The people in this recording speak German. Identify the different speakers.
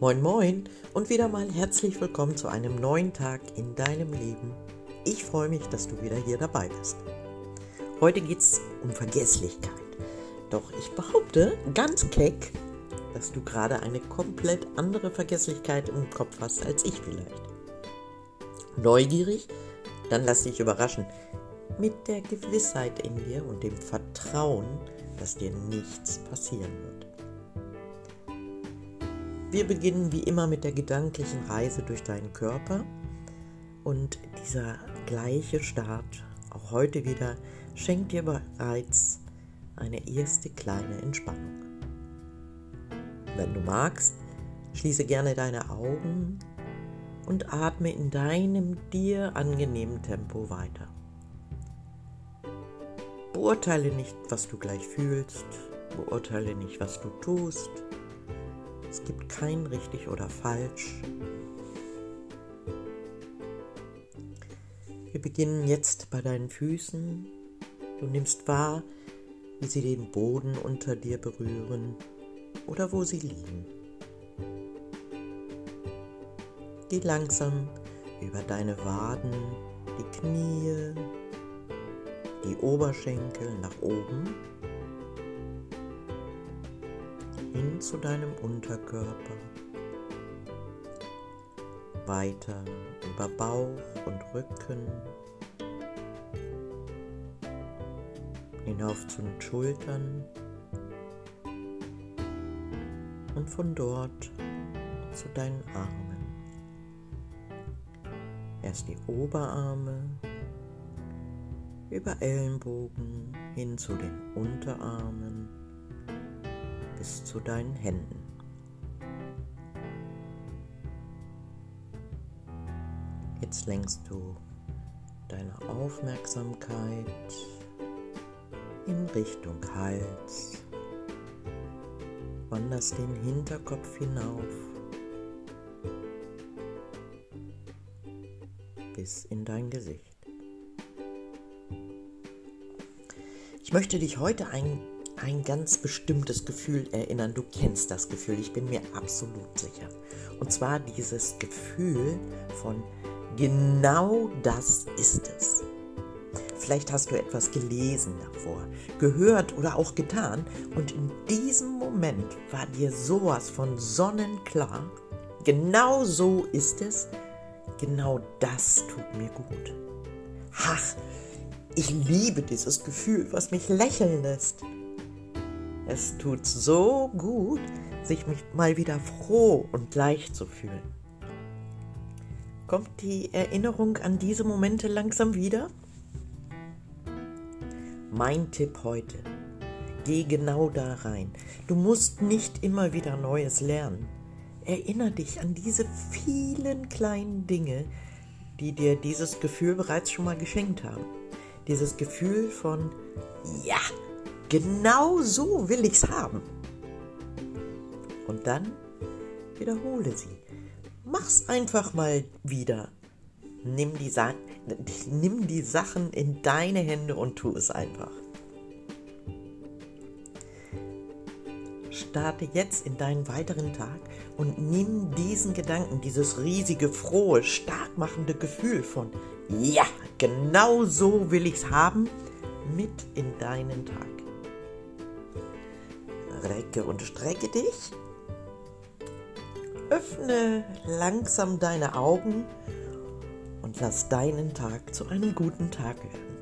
Speaker 1: Moin Moin und wieder mal herzlich willkommen zu einem neuen Tag in deinem Leben. Ich freue mich, dass du wieder hier dabei bist. Heute geht es um Vergesslichkeit. Doch ich behaupte ganz keck, dass du gerade eine komplett andere Vergesslichkeit im Kopf hast als ich vielleicht. Neugierig? Dann lass dich überraschen. Mit der Gewissheit in dir und dem Vertrauen, dass dir nichts passieren wird. Wir beginnen wie immer mit der gedanklichen Reise durch deinen Körper und dieser gleiche Start, auch heute wieder, schenkt dir bereits eine erste kleine Entspannung. Wenn du magst, schließe gerne deine Augen und atme in deinem dir angenehmen Tempo weiter. Beurteile nicht, was du gleich fühlst, beurteile nicht, was du tust. Es gibt kein richtig oder falsch. Wir beginnen jetzt bei deinen Füßen. Du nimmst wahr, wie sie den Boden unter dir berühren oder wo sie liegen. Geh langsam über deine Waden, die Knie, die Oberschenkel nach oben hin zu deinem Unterkörper, weiter über Bauch und Rücken, hinauf zu den Schultern. Und von dort zu deinen Armen. Erst die Oberarme, über Ellenbogen hin zu den Unterarmen zu deinen Händen. Jetzt lenkst du deine Aufmerksamkeit in Richtung Hals, wanderst den Hinterkopf hinauf bis in dein Gesicht. Ich möchte dich heute ein, ein ganz bestimmtes Gefühl erinnern. Du kennst das Gefühl, ich bin mir absolut sicher. Und zwar dieses Gefühl von genau das ist es. Vielleicht hast du etwas gelesen davor, gehört oder auch getan und in diesem Moment war dir sowas von sonnenklar. Genau so ist es Genau das tut mir gut. Ach, ich liebe dieses Gefühl, was mich lächeln lässt. Es tut so gut, sich mal wieder froh und leicht zu fühlen. Kommt die Erinnerung an diese Momente langsam wieder? Mein Tipp heute. Geh genau da rein. Du musst nicht immer wieder Neues lernen. Erinner dich an diese vielen kleinen Dinge, die dir dieses Gefühl bereits schon mal geschenkt haben. Dieses Gefühl von, ja, genau so will ich's haben. Und dann wiederhole sie. Mach's einfach mal wieder. Nimm die, Sa nimm die Sachen in deine Hände und tu es einfach. starte jetzt in deinen weiteren Tag und nimm diesen Gedanken, dieses riesige, frohe, stark machende Gefühl von, ja, genau so will ich's haben, mit in deinen Tag. Recke und strecke dich. Öffne langsam deine Augen und lass deinen Tag zu einem guten Tag werden.